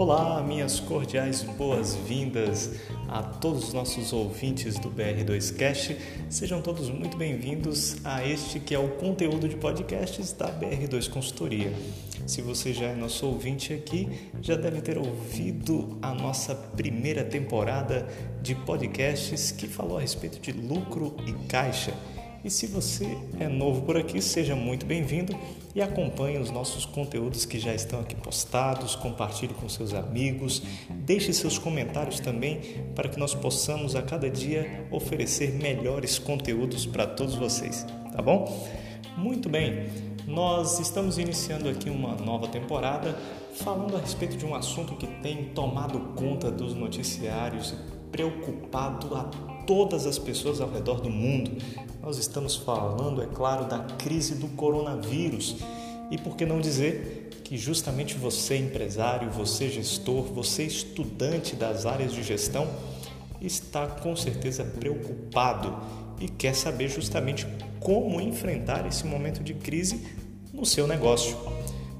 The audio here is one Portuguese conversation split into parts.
Olá, minhas cordiais boas-vindas a todos os nossos ouvintes do BR2Cast. Sejam todos muito bem-vindos a este que é o conteúdo de podcasts da BR2 Consultoria. Se você já é nosso ouvinte aqui, já deve ter ouvido a nossa primeira temporada de podcasts que falou a respeito de lucro e caixa. E se você é novo por aqui, seja muito bem-vindo e acompanhe os nossos conteúdos que já estão aqui postados, compartilhe com seus amigos, deixe seus comentários também para que nós possamos a cada dia oferecer melhores conteúdos para todos vocês, tá bom? Muito bem, nós estamos iniciando aqui uma nova temporada falando a respeito de um assunto que tem tomado conta dos noticiários, preocupado a todas as pessoas ao redor do mundo. Nós estamos falando, é claro, da crise do coronavírus. E por que não dizer que justamente você, empresário, você, gestor, você, estudante das áreas de gestão, está com certeza preocupado e quer saber justamente como enfrentar esse momento de crise no seu negócio.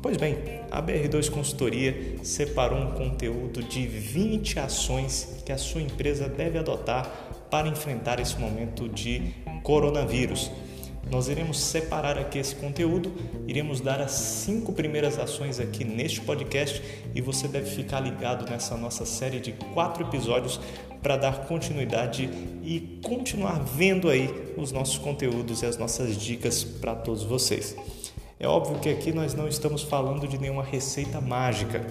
Pois bem, a BR2 Consultoria separou um conteúdo de 20 ações que a sua empresa deve adotar para enfrentar esse momento de coronavírus. Nós iremos separar aqui esse conteúdo, iremos dar as cinco primeiras ações aqui neste podcast e você deve ficar ligado nessa nossa série de quatro episódios para dar continuidade e continuar vendo aí os nossos conteúdos e as nossas dicas para todos vocês. É óbvio que aqui nós não estamos falando de nenhuma receita mágica,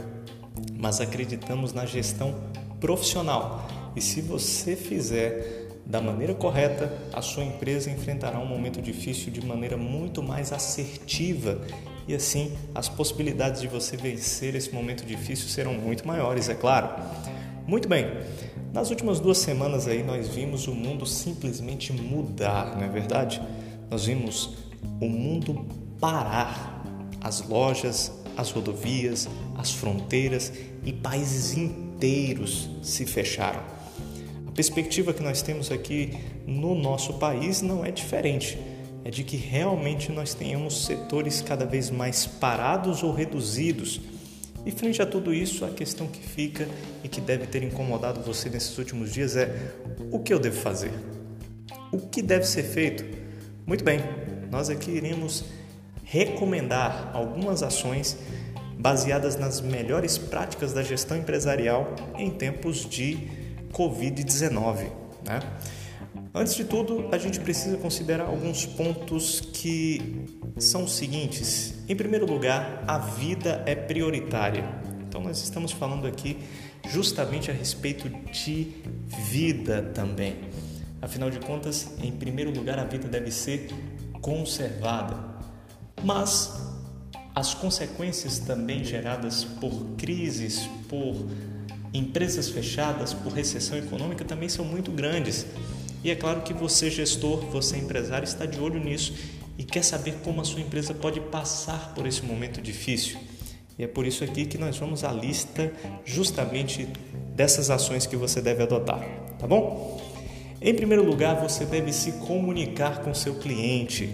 mas acreditamos na gestão profissional e se você fizer da maneira correta, a sua empresa enfrentará um momento difícil de maneira muito mais assertiva e assim as possibilidades de você vencer esse momento difícil serão muito maiores, é claro. Muito bem. Nas últimas duas semanas aí nós vimos o mundo simplesmente mudar, não é verdade? Nós vimos o mundo parar. As lojas, as rodovias, as fronteiras e países inteiros se fecharam. A perspectiva que nós temos aqui no nosso país não é diferente. É de que realmente nós tenhamos setores cada vez mais parados ou reduzidos. E frente a tudo isso, a questão que fica e que deve ter incomodado você nesses últimos dias é: o que eu devo fazer? O que deve ser feito? Muito bem, nós aqui iremos recomendar algumas ações baseadas nas melhores práticas da gestão empresarial em tempos de Covid-19. Né? Antes de tudo, a gente precisa considerar alguns pontos que são os seguintes. Em primeiro lugar, a vida é prioritária. Então, nós estamos falando aqui justamente a respeito de vida também. Afinal de contas, em primeiro lugar, a vida deve ser conservada. Mas as consequências também geradas por crises, por empresas fechadas por recessão econômica também são muito grandes. E é claro que você, gestor, você, empresário, está de olho nisso e quer saber como a sua empresa pode passar por esse momento difícil. E é por isso aqui que nós vamos à lista justamente dessas ações que você deve adotar, tá bom? Em primeiro lugar, você deve se comunicar com seu cliente.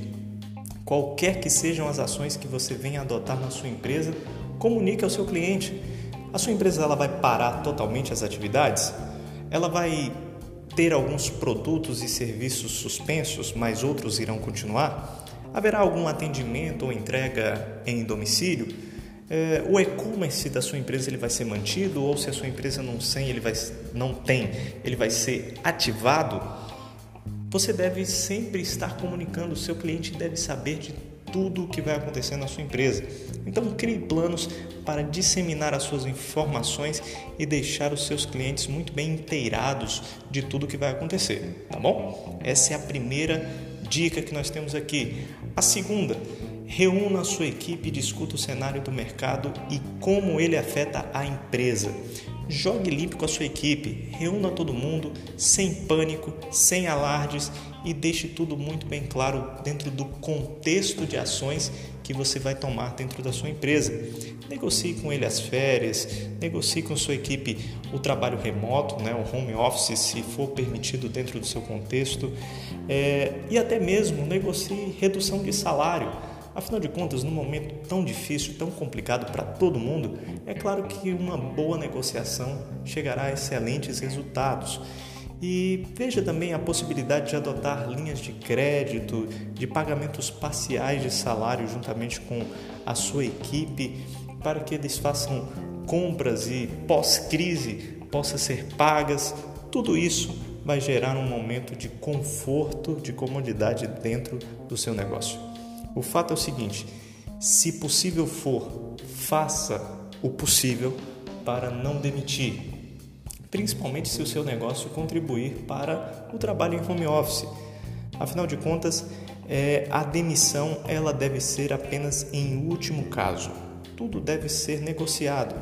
Qualquer que sejam as ações que você venha adotar na sua empresa, comunique ao seu cliente. A sua empresa ela vai parar totalmente as atividades? Ela vai ter alguns produtos e serviços suspensos, mas outros irão continuar? Haverá algum atendimento ou entrega em domicílio? É, o e-commerce da sua empresa ele vai ser mantido ou se a sua empresa não tem, ele vai, não tem, ele vai ser ativado? Você deve sempre estar comunicando, o seu cliente deve saber de tudo o que vai acontecer na sua empresa. Então, crie planos para disseminar as suas informações e deixar os seus clientes muito bem inteirados de tudo o que vai acontecer, tá bom? Essa é a primeira dica que nós temos aqui. A segunda, reúna a sua equipe e discuta o cenário do mercado e como ele afeta a empresa. Jogue limpo com a sua equipe, reúna todo mundo sem pânico, sem alardes e deixe tudo muito bem claro dentro do contexto de ações que você vai tomar dentro da sua empresa. Negocie com ele as férias, negocie com sua equipe o trabalho remoto, né, o home office, se for permitido dentro do seu contexto, é, e até mesmo negocie redução de salário. Afinal de contas, num momento tão difícil, tão complicado para todo mundo, é claro que uma boa negociação chegará a excelentes resultados. E veja também a possibilidade de adotar linhas de crédito, de pagamentos parciais de salário juntamente com a sua equipe, para que eles façam compras e pós-crise possa ser pagas. Tudo isso vai gerar um momento de conforto, de comodidade dentro do seu negócio. O fato é o seguinte: se possível for, faça o possível para não demitir, principalmente se o seu negócio contribuir para o trabalho em home office. Afinal de contas, é, a demissão ela deve ser apenas em último caso. Tudo deve ser negociado.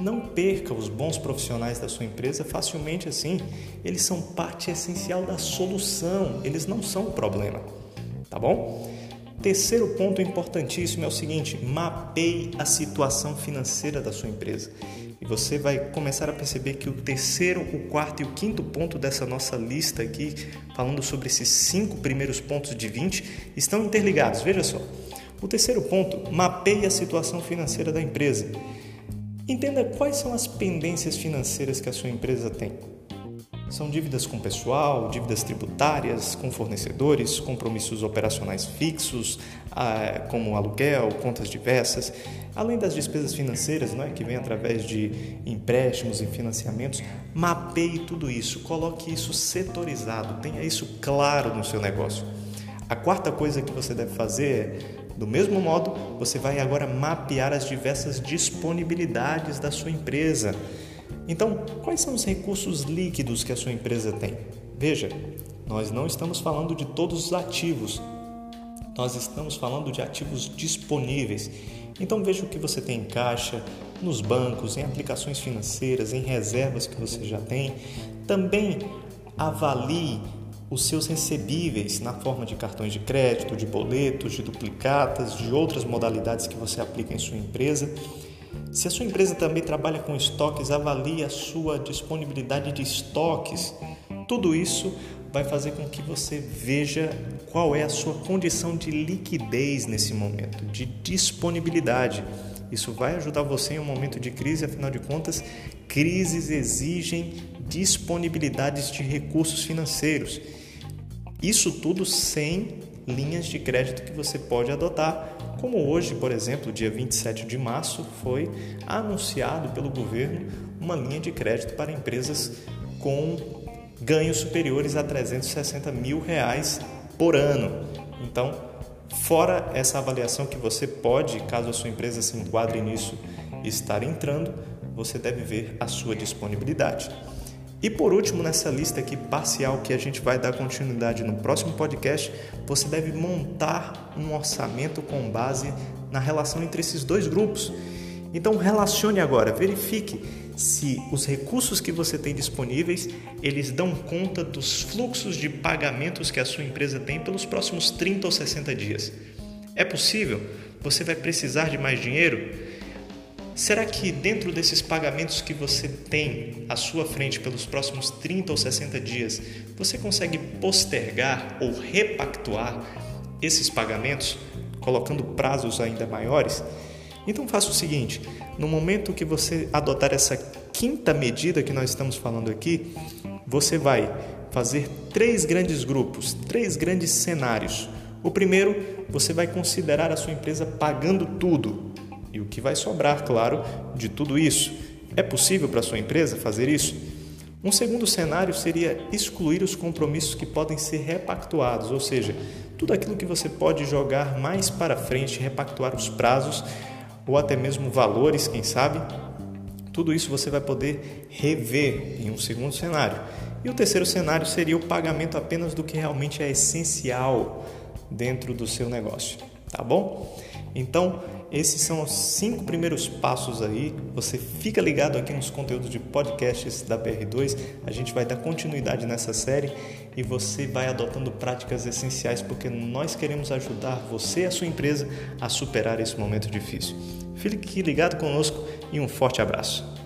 Não perca os bons profissionais da sua empresa facilmente assim. Eles são parte essencial da solução, eles não são o problema. Tá bom? Terceiro ponto importantíssimo é o seguinte: mapeie a situação financeira da sua empresa. E você vai começar a perceber que o terceiro, o quarto e o quinto ponto dessa nossa lista aqui, falando sobre esses cinco primeiros pontos de 20, estão interligados. Veja só. O terceiro ponto, mapeie a situação financeira da empresa. Entenda quais são as pendências financeiras que a sua empresa tem. São dívidas com pessoal, dívidas tributárias, com fornecedores, compromissos operacionais fixos, ah, como aluguel, contas diversas, além das despesas financeiras, não é, que vêm através de empréstimos e financiamentos. Mapeie tudo isso, coloque isso setorizado, tenha isso claro no seu negócio. A quarta coisa que você deve fazer é do mesmo modo, você vai agora mapear as diversas disponibilidades da sua empresa. Então, quais são os recursos líquidos que a sua empresa tem? Veja, nós não estamos falando de todos os ativos, nós estamos falando de ativos disponíveis. Então, veja o que você tem em caixa, nos bancos, em aplicações financeiras, em reservas que você já tem. Também avalie os seus recebíveis na forma de cartões de crédito, de boletos, de duplicatas, de outras modalidades que você aplica em sua empresa. Se a sua empresa também trabalha com estoques, avalie a sua disponibilidade de estoques. Tudo isso vai fazer com que você veja qual é a sua condição de liquidez nesse momento, de disponibilidade. Isso vai ajudar você em um momento de crise, afinal de contas, crises exigem disponibilidades de recursos financeiros. Isso tudo sem linhas de crédito que você pode adotar, como hoje, por exemplo, dia 27 de março, foi anunciado pelo governo uma linha de crédito para empresas com ganhos superiores a 360 mil reais por ano. Então, fora essa avaliação que você pode, caso a sua empresa se enquadre nisso, estar entrando, você deve ver a sua disponibilidade. E por último, nessa lista aqui parcial que a gente vai dar continuidade no próximo podcast, você deve montar um orçamento com base na relação entre esses dois grupos. Então relacione agora, verifique se os recursos que você tem disponíveis, eles dão conta dos fluxos de pagamentos que a sua empresa tem pelos próximos 30 ou 60 dias. É possível? Você vai precisar de mais dinheiro? Será que dentro desses pagamentos que você tem à sua frente pelos próximos 30 ou 60 dias, você consegue postergar ou repactuar esses pagamentos, colocando prazos ainda maiores? Então faça o seguinte: no momento que você adotar essa quinta medida que nós estamos falando aqui, você vai fazer três grandes grupos, três grandes cenários. O primeiro, você vai considerar a sua empresa pagando tudo, e o que vai sobrar, claro, de tudo isso. É possível para sua empresa fazer isso? Um segundo cenário seria excluir os compromissos que podem ser repactuados, ou seja, tudo aquilo que você pode jogar mais para frente, repactuar os prazos ou até mesmo valores, quem sabe. Tudo isso você vai poder rever em um segundo cenário. E o terceiro cenário seria o pagamento apenas do que realmente é essencial dentro do seu negócio, tá bom? Então, esses são os cinco primeiros passos aí. Você fica ligado aqui nos conteúdos de podcasts da BR2. A gente vai dar continuidade nessa série e você vai adotando práticas essenciais porque nós queremos ajudar você e a sua empresa a superar esse momento difícil. Fique ligado conosco e um forte abraço.